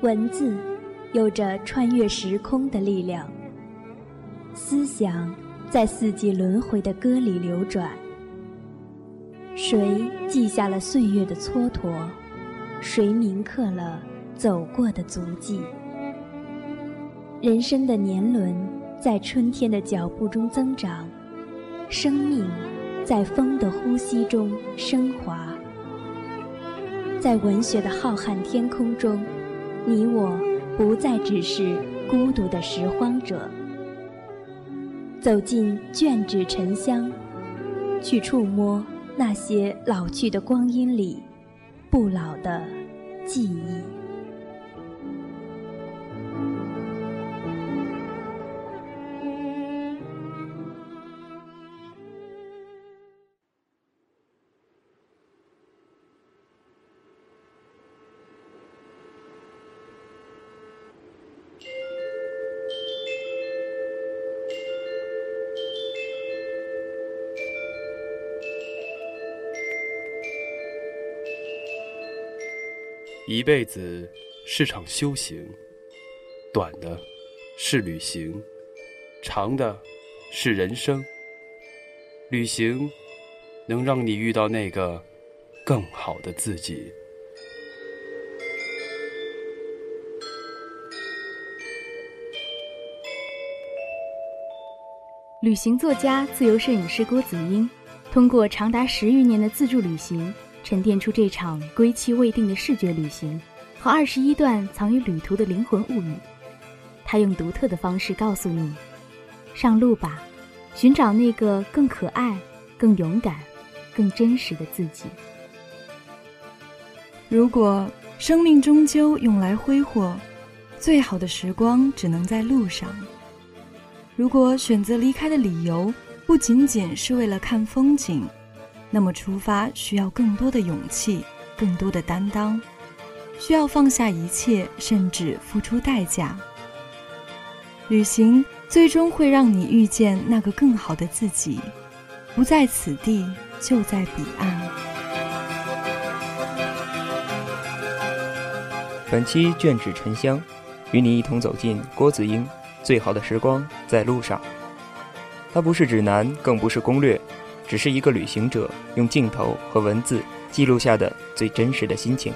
文字有着穿越时空的力量，思想在四季轮回的歌里流转。谁记下了岁月的蹉跎？谁铭刻了走过的足迹？人生的年轮在春天的脚步中增长，生命在风的呼吸中升华。在文学的浩瀚天空中，你我不再只是孤独的拾荒者。走进卷纸沉香，去触摸。那些老去的光阴里，不老的记忆。一辈子是场修行，短的是旅行，长的是人生。旅行能让你遇到那个更好的自己。旅行作家、自由摄影师郭子英，通过长达十余年的自助旅行。沉淀出这场归期未定的视觉旅行和二十一段藏于旅途的灵魂物语。他用独特的方式告诉你：上路吧，寻找那个更可爱、更勇敢、更真实的自己。如果生命终究用来挥霍，最好的时光只能在路上。如果选择离开的理由不仅仅是为了看风景。那么出发需要更多的勇气，更多的担当，需要放下一切，甚至付出代价。旅行最终会让你遇见那个更好的自己，不在此地，就在彼岸。本期卷纸沉香，与你一同走进郭子英。最好的时光在路上。它不是指南，更不是攻略。只是一个旅行者用镜头和文字记录下的最真实的心情。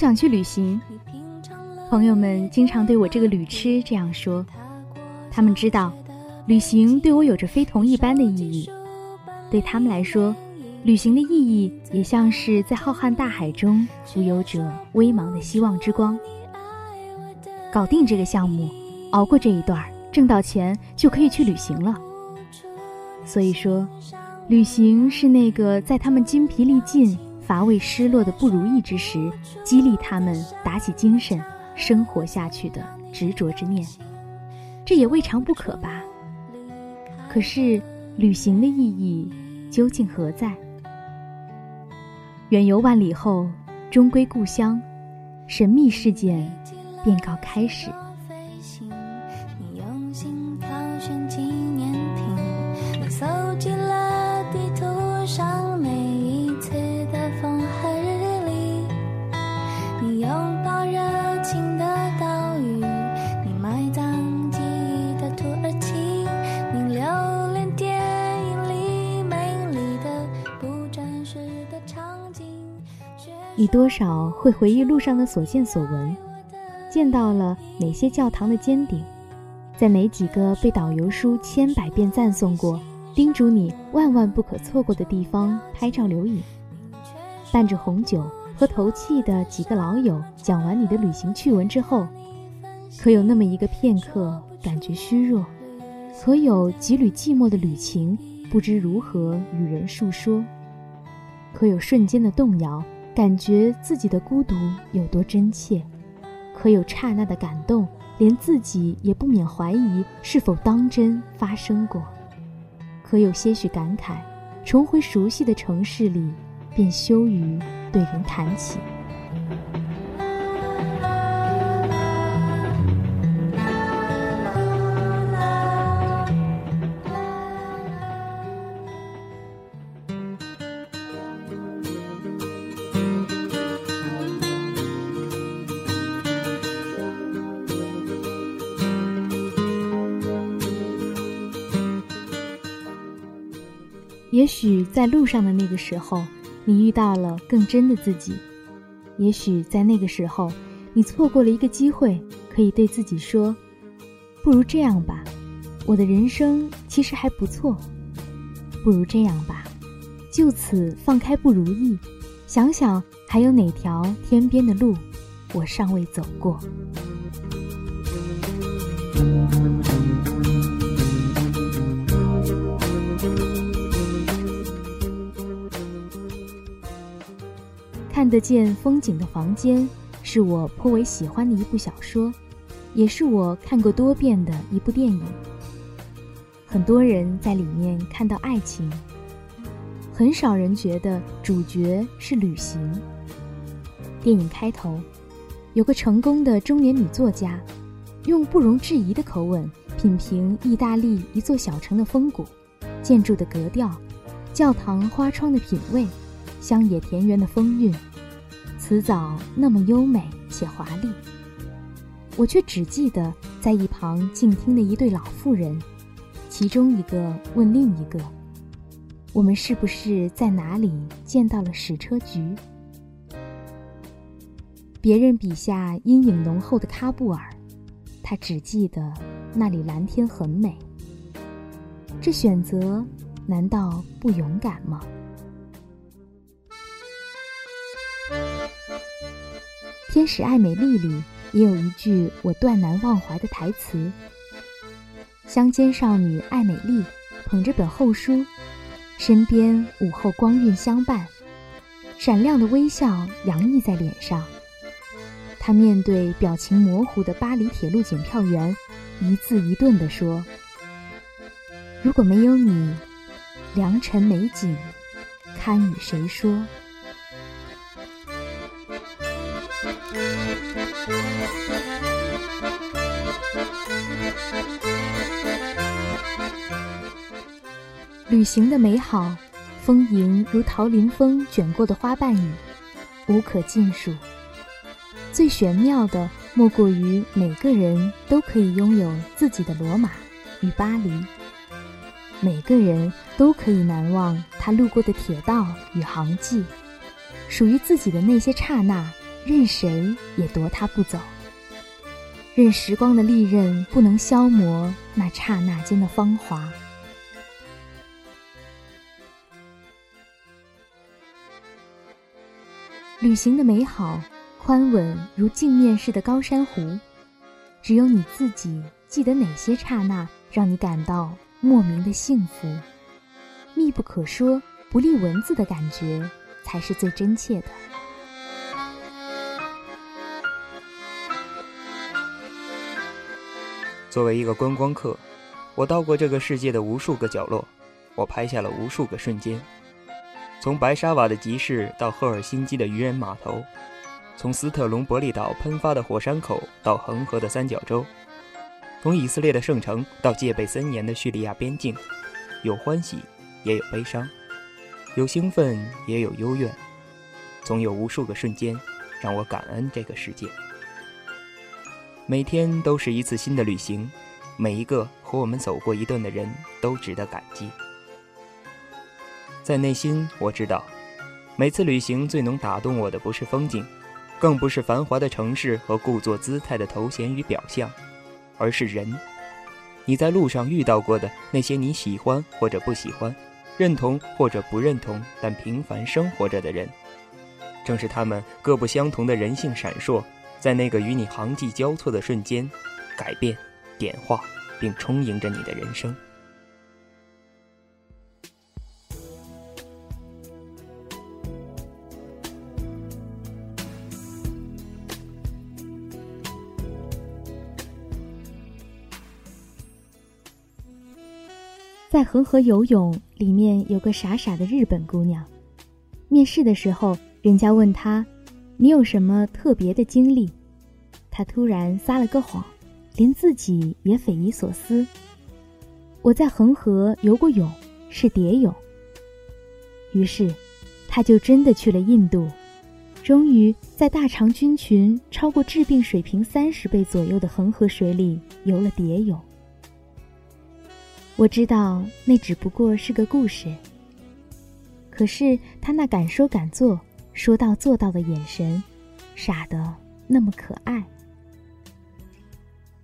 想去旅行，朋友们经常对我这个旅痴这样说。他们知道，旅行对我有着非同一般的意义。对他们来说，旅行的意义也像是在浩瀚大海中浮游着微茫的希望之光。搞定这个项目，熬过这一段，挣到钱就可以去旅行了。所以说，旅行是那个在他们筋疲力尽。乏味、失落的不如意之时，激励他们打起精神，生活下去的执着之念，这也未尝不可吧。可是，旅行的意义究竟何在？远游万里后，终归故乡，神秘事件便告开始。你多少会回忆路上的所见所闻，见到了哪些教堂的尖顶，在哪几个被导游书千百遍赞颂过、叮嘱你万万不可错过的地方拍照留影，伴着红酒和投气的几个老友讲完你的旅行趣闻之后，可有那么一个片刻感觉虚弱？可有几缕寂寞的旅情不知如何与人述说？可有瞬间的动摇，感觉自己的孤独有多真切？可有刹那的感动，连自己也不免怀疑是否当真发生过？可有些许感慨，重回熟悉的城市里，便羞于对人谈起。也许在路上的那个时候，你遇到了更真的自己；也许在那个时候，你错过了一个机会，可以对自己说：“不如这样吧，我的人生其实还不错。不如这样吧，就此放开不如意，想想还有哪条天边的路，我尚未走过。”看得见风景的房间，是我颇为喜欢的一部小说，也是我看过多遍的一部电影。很多人在里面看到爱情，很少人觉得主角是旅行。电影开头，有个成功的中年女作家，用不容置疑的口吻品评意大利一座小城的风骨、建筑的格调、教堂花窗的品味、乡野田园的风韵。词藻那么优美且华丽，我却只记得在一旁静听的一对老妇人，其中一个问另一个：“我们是不是在哪里见到了矢车菊？”别人笔下阴影浓厚的喀布尔，他只记得那里蓝天很美。这选择难道不勇敢吗？《天使爱美丽》里也有一句我断难忘怀的台词：“乡间少女爱美丽，捧着本厚书，身边午后光晕相伴，闪亮的微笑洋溢在脸上。她面对表情模糊的巴黎铁路检票员，一字一顿地说：‘如果没有你，良辰美景，堪与谁说？’”旅行的美好，丰盈如桃林风卷过的花瓣雨，无可尽数。最玄妙的，莫过于每个人都可以拥有自己的罗马与巴黎，每个人都可以难忘他路过的铁道与航迹，属于自己的那些刹那，任谁也夺他不走。任时光的利刃不能消磨那刹那间的芳华。旅行的美好，宽稳如镜面似的高山湖，只有你自己记得哪些刹那让你感到莫名的幸福，密不可说、不立文字的感觉，才是最真切的。作为一个观光客，我到过这个世界的无数个角落，我拍下了无数个瞬间。从白沙瓦的集市到赫尔辛基的渔人码头，从斯特隆伯利岛喷发的火山口到恒河的三角洲，从以色列的圣城到戒备森严的叙利亚边境，有欢喜，也有悲伤，有兴奋，也有幽怨，总有无数个瞬间让我感恩这个世界。每天都是一次新的旅行，每一个和我们走过一段的人都值得感激。在内心，我知道，每次旅行最能打动我的不是风景，更不是繁华的城市和故作姿态的头衔与表象，而是人。你在路上遇到过的那些你喜欢或者不喜欢、认同或者不认同但平凡生活着的人，正是他们各不相同的人性闪烁，在那个与你行迹交错的瞬间，改变、点化，并充盈着你的人生。在恒河游泳，里面有个傻傻的日本姑娘。面试的时候，人家问她：“你有什么特别的经历？”她突然撒了个谎，连自己也匪夷所思。我在恒河游过泳，是蝶泳。于是，她就真的去了印度，终于在大肠菌群超过致病水平三十倍左右的恒河水里游了蝶泳。我知道那只不过是个故事，可是他那敢说敢做、说到做到的眼神，傻得那么可爱。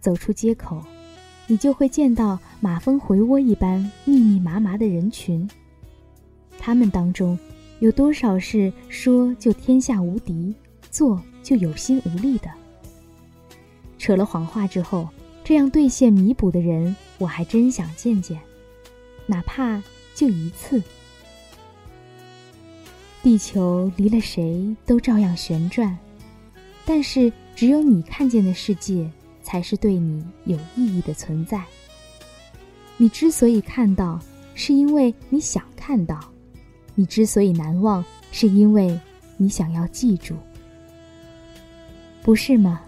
走出街口，你就会见到马蜂回窝一般密密麻麻的人群。他们当中，有多少是说就天下无敌，做就有心无力的？扯了谎话之后。这样兑现弥补的人，我还真想见见，哪怕就一次。地球离了谁都照样旋转，但是只有你看见的世界，才是对你有意义的存在。你之所以看到，是因为你想看到；你之所以难忘，是因为你想要记住，不是吗？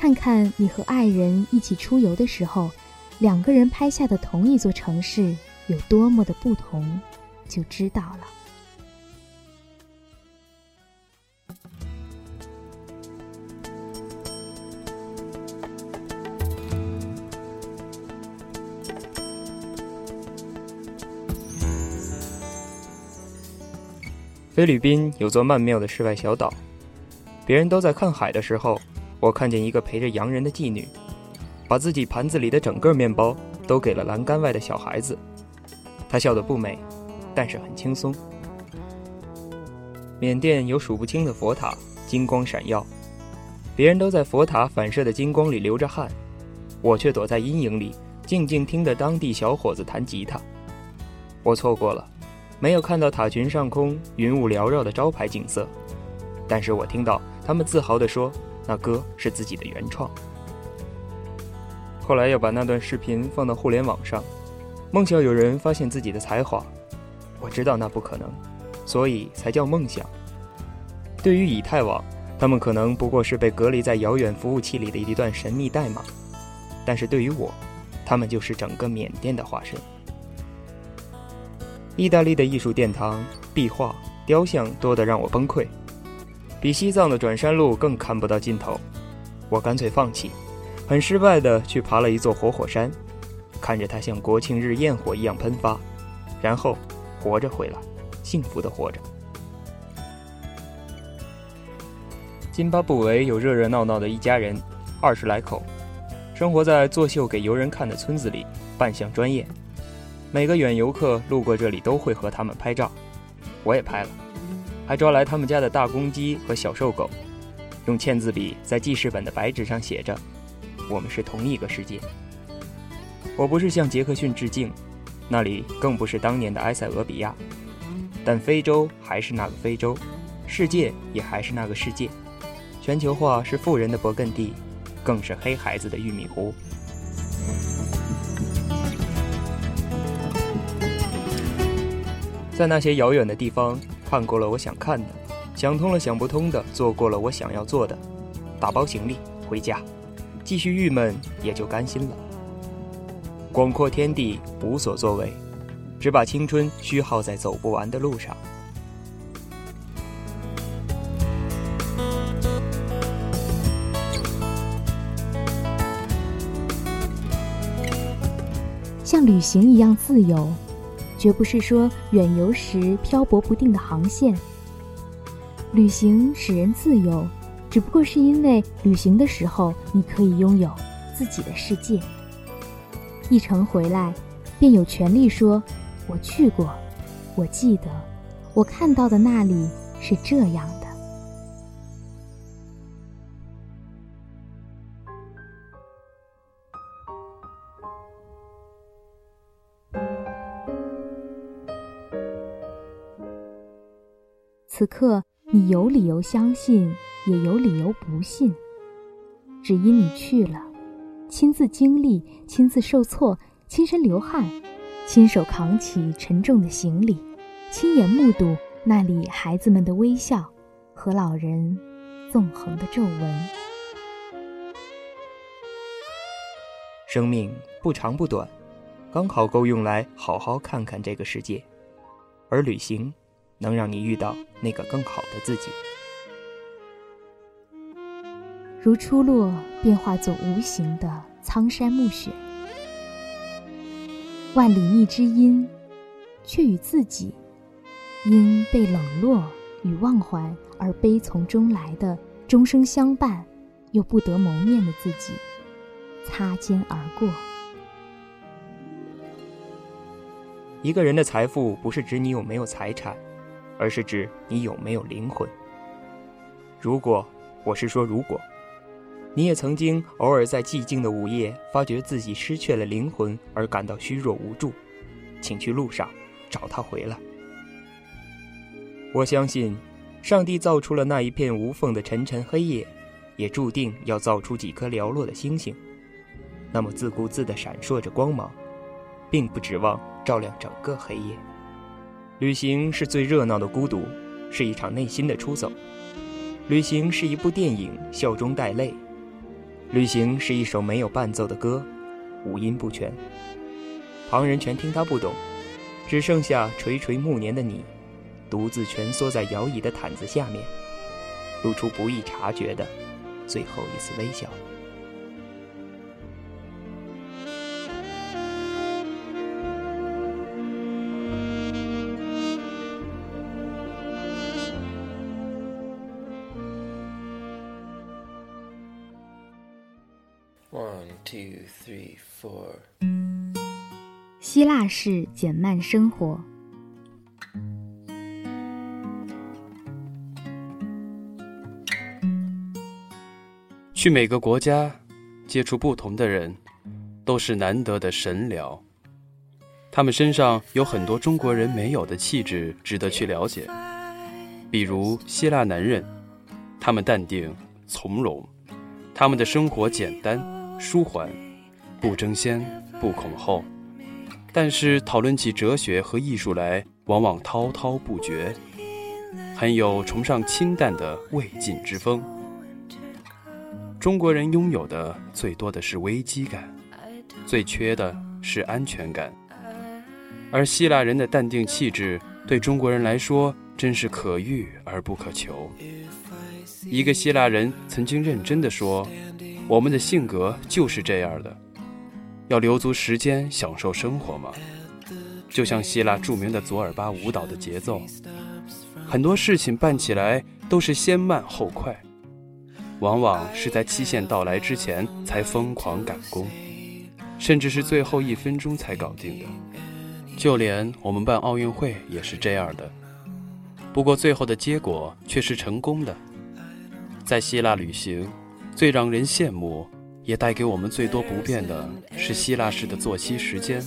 看看你和爱人一起出游的时候，两个人拍下的同一座城市有多么的不同，就知道了。菲律宾有座曼妙的世外小岛，别人都在看海的时候。我看见一个陪着洋人的妓女，把自己盘子里的整个面包都给了栏杆外的小孩子。她笑得不美，但是很轻松。缅甸有数不清的佛塔，金光闪耀，别人都在佛塔反射的金光里流着汗，我却躲在阴影里，静静听着当地小伙子弹吉他。我错过了，没有看到塔群上空云雾缭绕的招牌景色，但是我听到他们自豪地说。那歌是自己的原创。后来要把那段视频放到互联网上，梦想有人发现自己的才华。我知道那不可能，所以才叫梦想。对于以太网，他们可能不过是被隔离在遥远服务器里的一段神秘代码，但是对于我，他们就是整个缅甸的化身。意大利的艺术殿堂、壁画、雕像多得让我崩溃。比西藏的转山路更看不到尽头，我干脆放弃，很失败的去爬了一座活火山，看着它像国庆日焰火一样喷发，然后活着回来，幸福的活着。津巴布韦有热热闹闹的一家人，二十来口，生活在作秀给游人看的村子里，扮相专业，每个远游客路过这里都会和他们拍照，我也拍了。还抓来他们家的大公鸡和小瘦狗，用签字笔在记事本的白纸上写着：“我们是同一个世界。”我不是向杰克逊致敬，那里更不是当年的埃塞俄比亚，但非洲还是那个非洲，世界也还是那个世界。全球化是富人的勃艮第，更是黑孩子的玉米糊。在那些遥远的地方。看过了我想看的，想通了想不通的，做过了我想要做的，打包行李回家，继续郁闷也就甘心了。广阔天地无所作为，只把青春虚耗在走不完的路上。像旅行一样自由。绝不是说远游时漂泊不定的航线。旅行使人自由，只不过是因为旅行的时候你可以拥有自己的世界。一程回来，便有权利说：“我去过，我记得，我看到的那里是这样的。”此刻你有理由相信，也有理由不信，只因你去了，亲自经历，亲自受挫，亲身流汗，亲手扛起沉重的行李，亲眼目睹那里孩子们的微笑和老人纵横的皱纹。生命不长不短，刚好够用来好好看看这个世界，而旅行能让你遇到那个更好的自己。如初落，便化作无形的苍山暮雪，万里觅知音，却与自己因被冷落与忘怀而悲从中来的终生相伴，又不得谋面的自己。擦肩而过。一个人的财富不是指你有没有财产，而是指你有没有灵魂。如果我是说，如果你也曾经偶尔在寂静的午夜发觉自己失去了灵魂而感到虚弱无助，请去路上找他回来。我相信，上帝造出了那一片无缝的沉沉黑夜，也注定要造出几颗寥落的星星。那么自顾自地闪烁着光芒，并不指望照亮整个黑夜。旅行是最热闹的孤独，是一场内心的出走。旅行是一部电影，笑中带泪。旅行是一首没有伴奏的歌，五音不全。旁人全听他不懂，只剩下垂垂暮年的你，独自蜷缩在摇椅的毯子下面，露出不易察觉的最后一丝微笑。希腊式减慢生活。去每个国家，接触不同的人，都是难得的神聊。他们身上有很多中国人没有的气质，值得去了解。比如希腊男人，他们淡定从容，他们的生活简单。舒缓，不争先，不恐后，但是讨论起哲学和艺术来，往往滔滔不绝，很有崇尚清淡的未尽之风。中国人拥有的最多的是危机感，最缺的是安全感，而希腊人的淡定气质，对中国人来说真是可遇而不可求。一个希腊人曾经认真地说。我们的性格就是这样的，要留足时间享受生活嘛。就像希腊著名的左耳巴舞蹈的节奏，很多事情办起来都是先慢后快，往往是在期限到来之前才疯狂赶工，甚至是最后一分钟才搞定的。就连我们办奥运会也是这样的，不过最后的结果却是成功的。在希腊旅行。最让人羡慕，也带给我们最多不便的是希腊式的作息时间。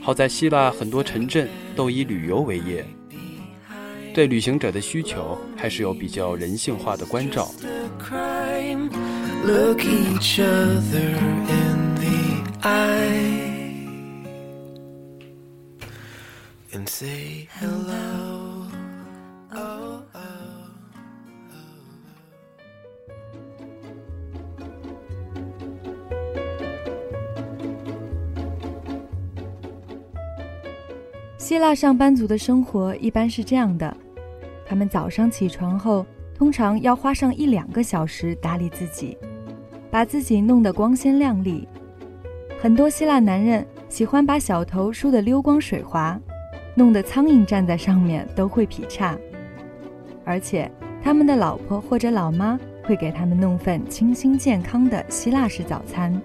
好在希腊很多城镇都以旅游为业，对旅行者的需求还是有比较人性化的关照。希腊上班族的生活一般是这样的：他们早上起床后，通常要花上一两个小时打理自己，把自己弄得光鲜亮丽。很多希腊男人喜欢把小头梳得溜光水滑，弄得苍蝇站在上面都会劈叉。而且，他们的老婆或者老妈会给他们弄份清新健康的希腊式早餐，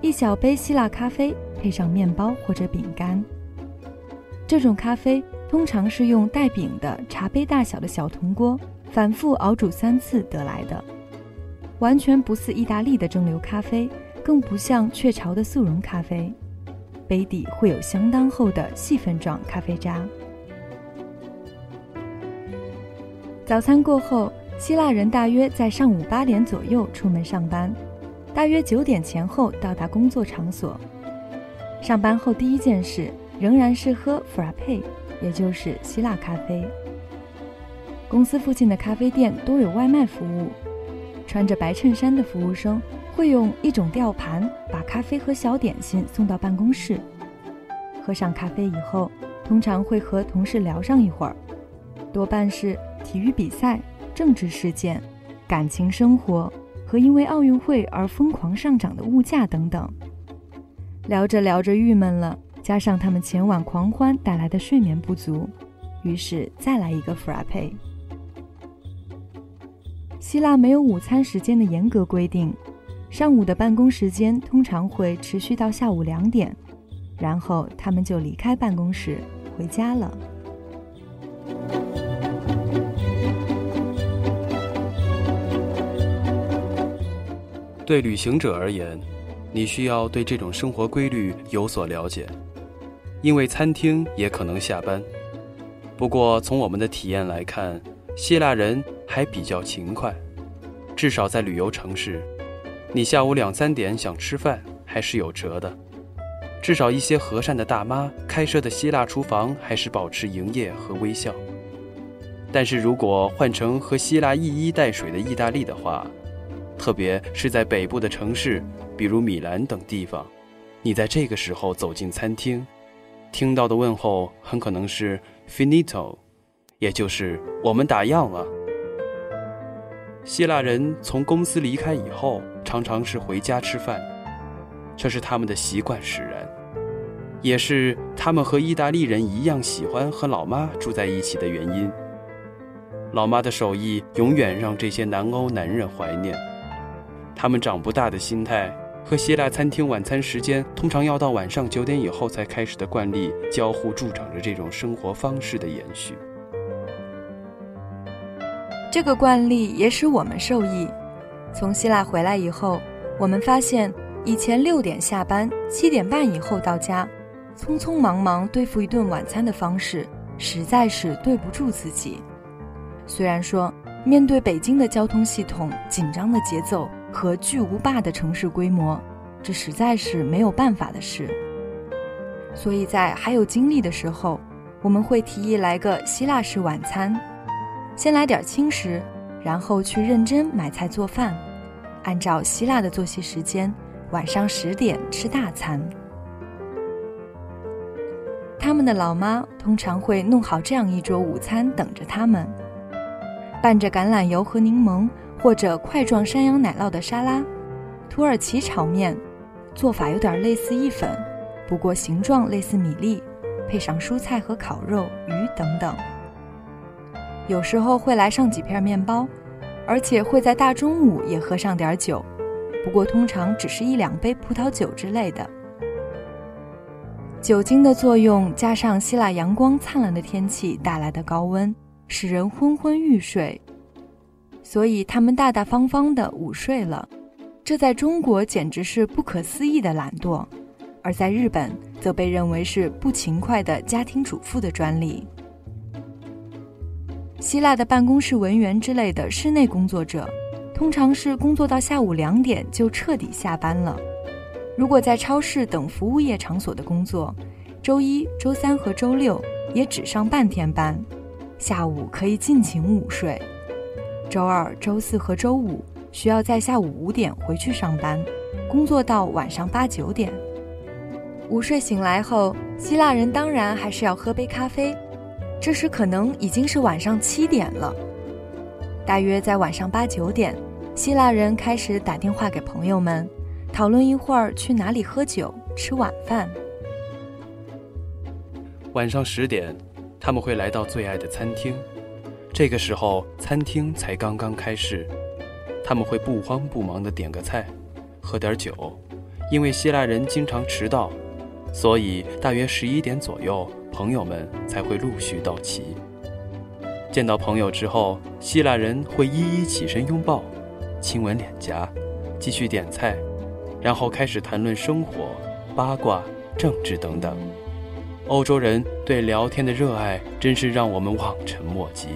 一小杯希腊咖啡配上面包或者饼干。这种咖啡通常是用带柄的茶杯大小的小铜锅反复熬煮三次得来的，完全不似意大利的蒸馏咖啡，更不像雀巢的速溶咖啡，杯底会有相当厚的细粉状咖啡渣。早餐过后，希腊人大约在上午八点左右出门上班，大约九点前后到达工作场所。上班后第一件事仍然是喝 frappe，也就是希腊咖啡。公司附近的咖啡店都有外卖服务，穿着白衬衫的服务生会用一种吊盘把咖啡和小点心送到办公室。喝上咖啡以后，通常会和同事聊上一会儿，多半是体育比赛、政治事件、感情生活和因为奥运会而疯狂上涨的物价等等。聊着聊着郁闷了，加上他们前晚狂欢带来的睡眠不足，于是再来一个 frappe。希腊没有午餐时间的严格规定，上午的办公时间通常会持续到下午两点，然后他们就离开办公室回家了。对旅行者而言，你需要对这种生活规律有所了解，因为餐厅也可能下班。不过，从我们的体验来看，希腊人。还比较勤快，至少在旅游城市，你下午两三点想吃饭还是有辙的。至少一些和善的大妈开设的希腊厨房还是保持营业和微笑。但是如果换成和希腊一衣带水的意大利的话，特别是在北部的城市，比如米兰等地方，你在这个时候走进餐厅，听到的问候很可能是 “finito”，也就是我们打烊了。希腊人从公司离开以后，常常是回家吃饭，这是他们的习惯使然，也是他们和意大利人一样喜欢和老妈住在一起的原因。老妈的手艺永远让这些南欧男人怀念。他们长不大的心态和希腊餐厅晚餐时间通常要到晚上九点以后才开始的惯例，交互助长着这种生活方式的延续。这个惯例也使我们受益。从希腊回来以后，我们发现以前六点下班，七点半以后到家，匆匆忙忙对付一顿晚餐的方式，实在是对不住自己。虽然说面对北京的交通系统紧张的节奏和巨无霸的城市规模，这实在是没有办法的事。所以在还有精力的时候，我们会提议来个希腊式晚餐。先来点轻食，然后去认真买菜做饭，按照希腊的作息时间，晚上十点吃大餐。他们的老妈通常会弄好这样一桌午餐等着他们，拌着橄榄油和柠檬，或者块状山羊奶酪的沙拉，土耳其炒面，做法有点类似意粉，不过形状类似米粒，配上蔬菜和烤肉、鱼等等。有时候会来上几片面包，而且会在大中午也喝上点酒，不过通常只是一两杯葡萄酒之类的。酒精的作用加上希腊阳光灿烂的天气带来的高温，使人昏昏欲睡，所以他们大大方方的午睡了。这在中国简直是不可思议的懒惰，而在日本则被认为是不勤快的家庭主妇的专利。希腊的办公室文员之类的室内工作者，通常是工作到下午两点就彻底下班了。如果在超市等服务业场所的工作，周一周三和周六也只上半天班，下午可以尽情午睡。周二、周四和周五需要在下午五点回去上班，工作到晚上八九点。午睡醒来后，希腊人当然还是要喝杯咖啡。这时可能已经是晚上七点了。大约在晚上八九点，希腊人开始打电话给朋友们，讨论一会儿去哪里喝酒、吃晚饭。晚上十点，他们会来到最爱的餐厅。这个时候，餐厅才刚刚开市，他们会不慌不忙地点个菜，喝点酒。因为希腊人经常迟到，所以大约十一点左右。朋友们才会陆续到齐。见到朋友之后，希腊人会一一起身拥抱，亲吻脸颊，继续点菜，然后开始谈论生活、八卦、政治等等。欧洲人对聊天的热爱真是让我们望尘莫及。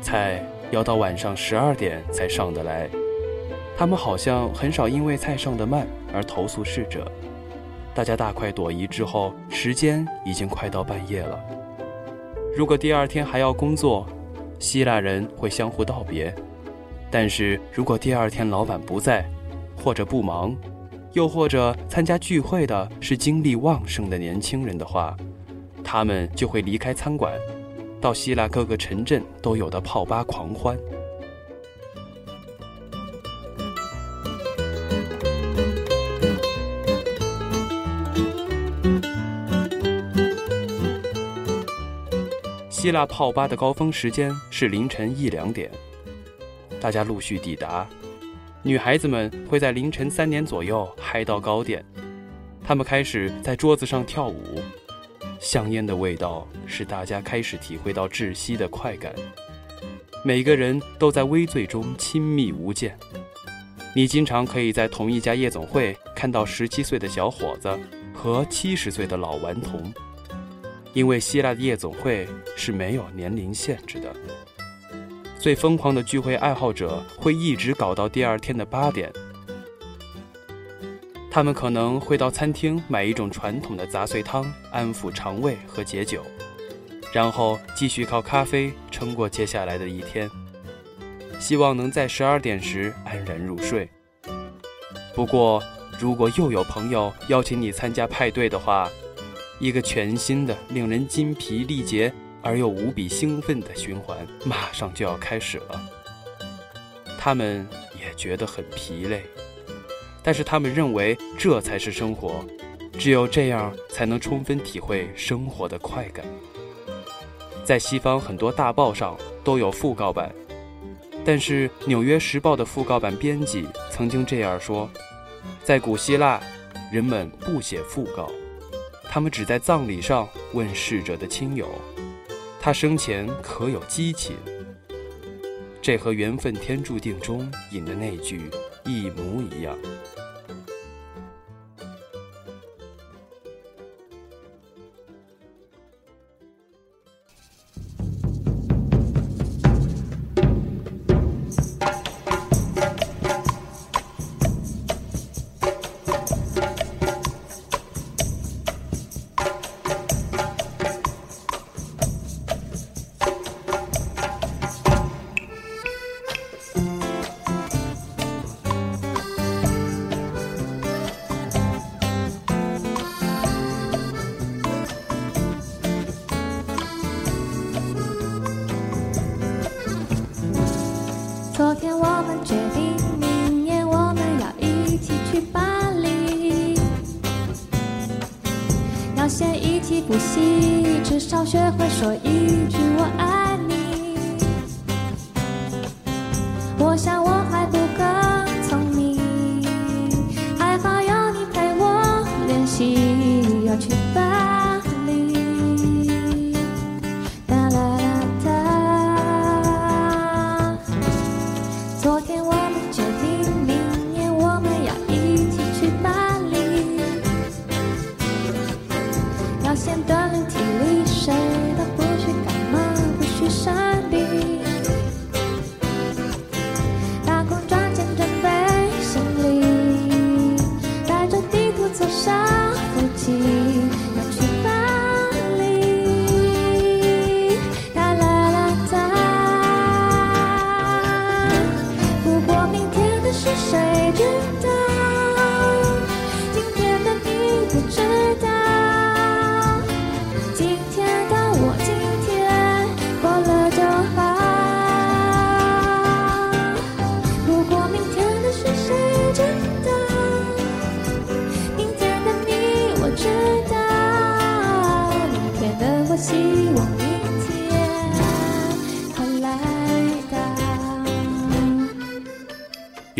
菜要到晚上十二点才上得来。他们好像很少因为菜上得慢而投诉逝者。大家大快朵颐之后，时间已经快到半夜了。如果第二天还要工作，希腊人会相互道别；但是如果第二天老板不在，或者不忙，又或者参加聚会的是精力旺盛的年轻人的话，他们就会离开餐馆，到希腊各个城镇都有的泡吧狂欢。希腊泡吧的高峰时间是凌晨一两点，大家陆续抵达。女孩子们会在凌晨三点左右嗨到高点，她们开始在桌子上跳舞，香烟的味道使大家开始体会到窒息的快感。每个人都在微醉中亲密无间。你经常可以在同一家夜总会看到十七岁的小伙子和七十岁的老顽童。因为希腊的夜总会是没有年龄限制的，最疯狂的聚会爱好者会一直搞到第二天的八点。他们可能会到餐厅买一种传统的杂碎汤，安抚肠胃和解酒，然后继续靠咖啡撑过接下来的一天，希望能在十二点时安然入睡。不过，如果又有朋友邀请你参加派对的话，一个全新的、令人筋疲力竭而又无比兴奋的循环马上就要开始了。他们也觉得很疲累，但是他们认为这才是生活，只有这样才能充分体会生活的快感。在西方很多大报上都有讣告版，但是《纽约时报》的讣告版编辑曾经这样说：在古希腊，人们不写讣告。他们只在葬礼上问逝者的亲友：“他生前可有激情？”这和缘分天注定中引的那句一模一样。要学会说一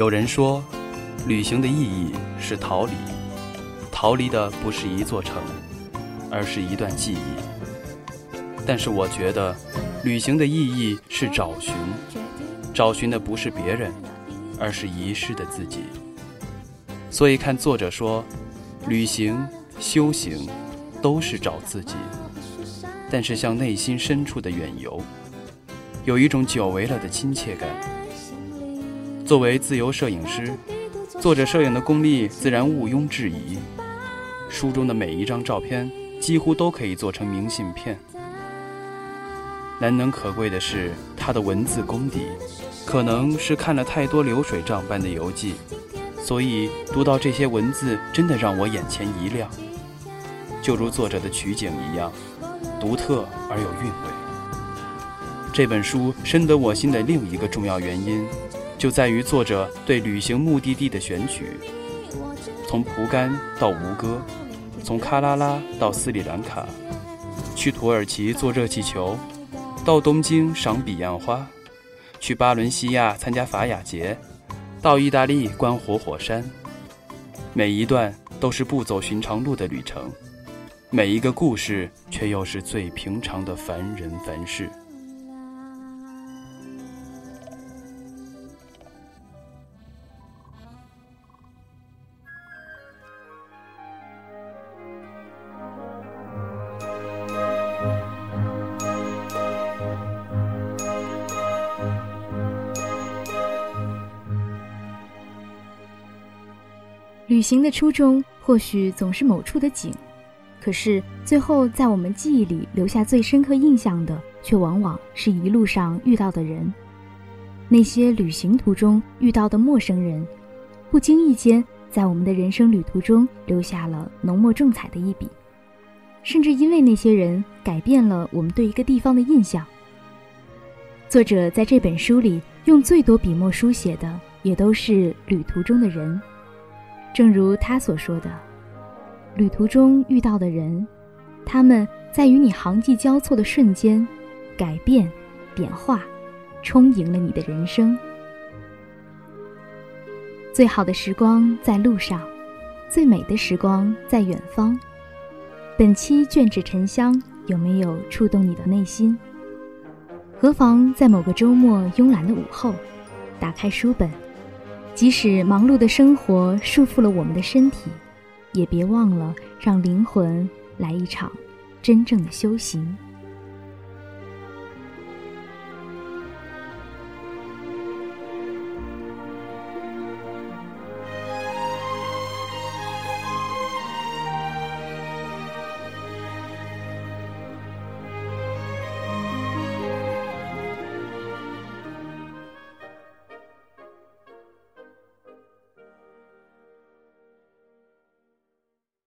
有人说，旅行的意义是逃离，逃离的不是一座城，而是一段记忆。但是我觉得，旅行的意义是找寻，找寻的不是别人，而是遗失的自己。所以看作者说，旅行、修行，都是找自己，但是向内心深处的远游。有一种久违了的亲切感。作为自由摄影师，作者摄影的功力自然毋庸置疑。书中的每一张照片几乎都可以做成明信片。难能可贵的是他的文字功底，可能是看了太多流水账般的游记，所以读到这些文字真的让我眼前一亮。就如作者的取景一样，独特而有韵味。这本书深得我心的另一个重要原因，就在于作者对旅行目的地的选取，从蒲甘到吴哥，从喀拉拉到斯里兰卡，去土耳其坐热气球。到东京赏彼岸花，去巴伦西亚参加法雅节，到意大利观活火山，每一段都是不走寻常路的旅程，每一个故事却又是最平常的凡人凡事。行的初衷或许总是某处的景，可是最后在我们记忆里留下最深刻印象的，却往往是一路上遇到的人。那些旅行途中遇到的陌生人，不经意间在我们的人生旅途中留下了浓墨重彩的一笔，甚至因为那些人改变了我们对一个地方的印象。作者在这本书里用最多笔墨书写的，也都是旅途中的人。正如他所说的，旅途中遇到的人，他们在与你行迹交错的瞬间，改变、点化、充盈了你的人生。最好的时光在路上，最美的时光在远方。本期卷纸沉香有没有触动你的内心？何妨在某个周末慵懒的午后，打开书本。即使忙碌的生活束缚了我们的身体，也别忘了让灵魂来一场真正的修行。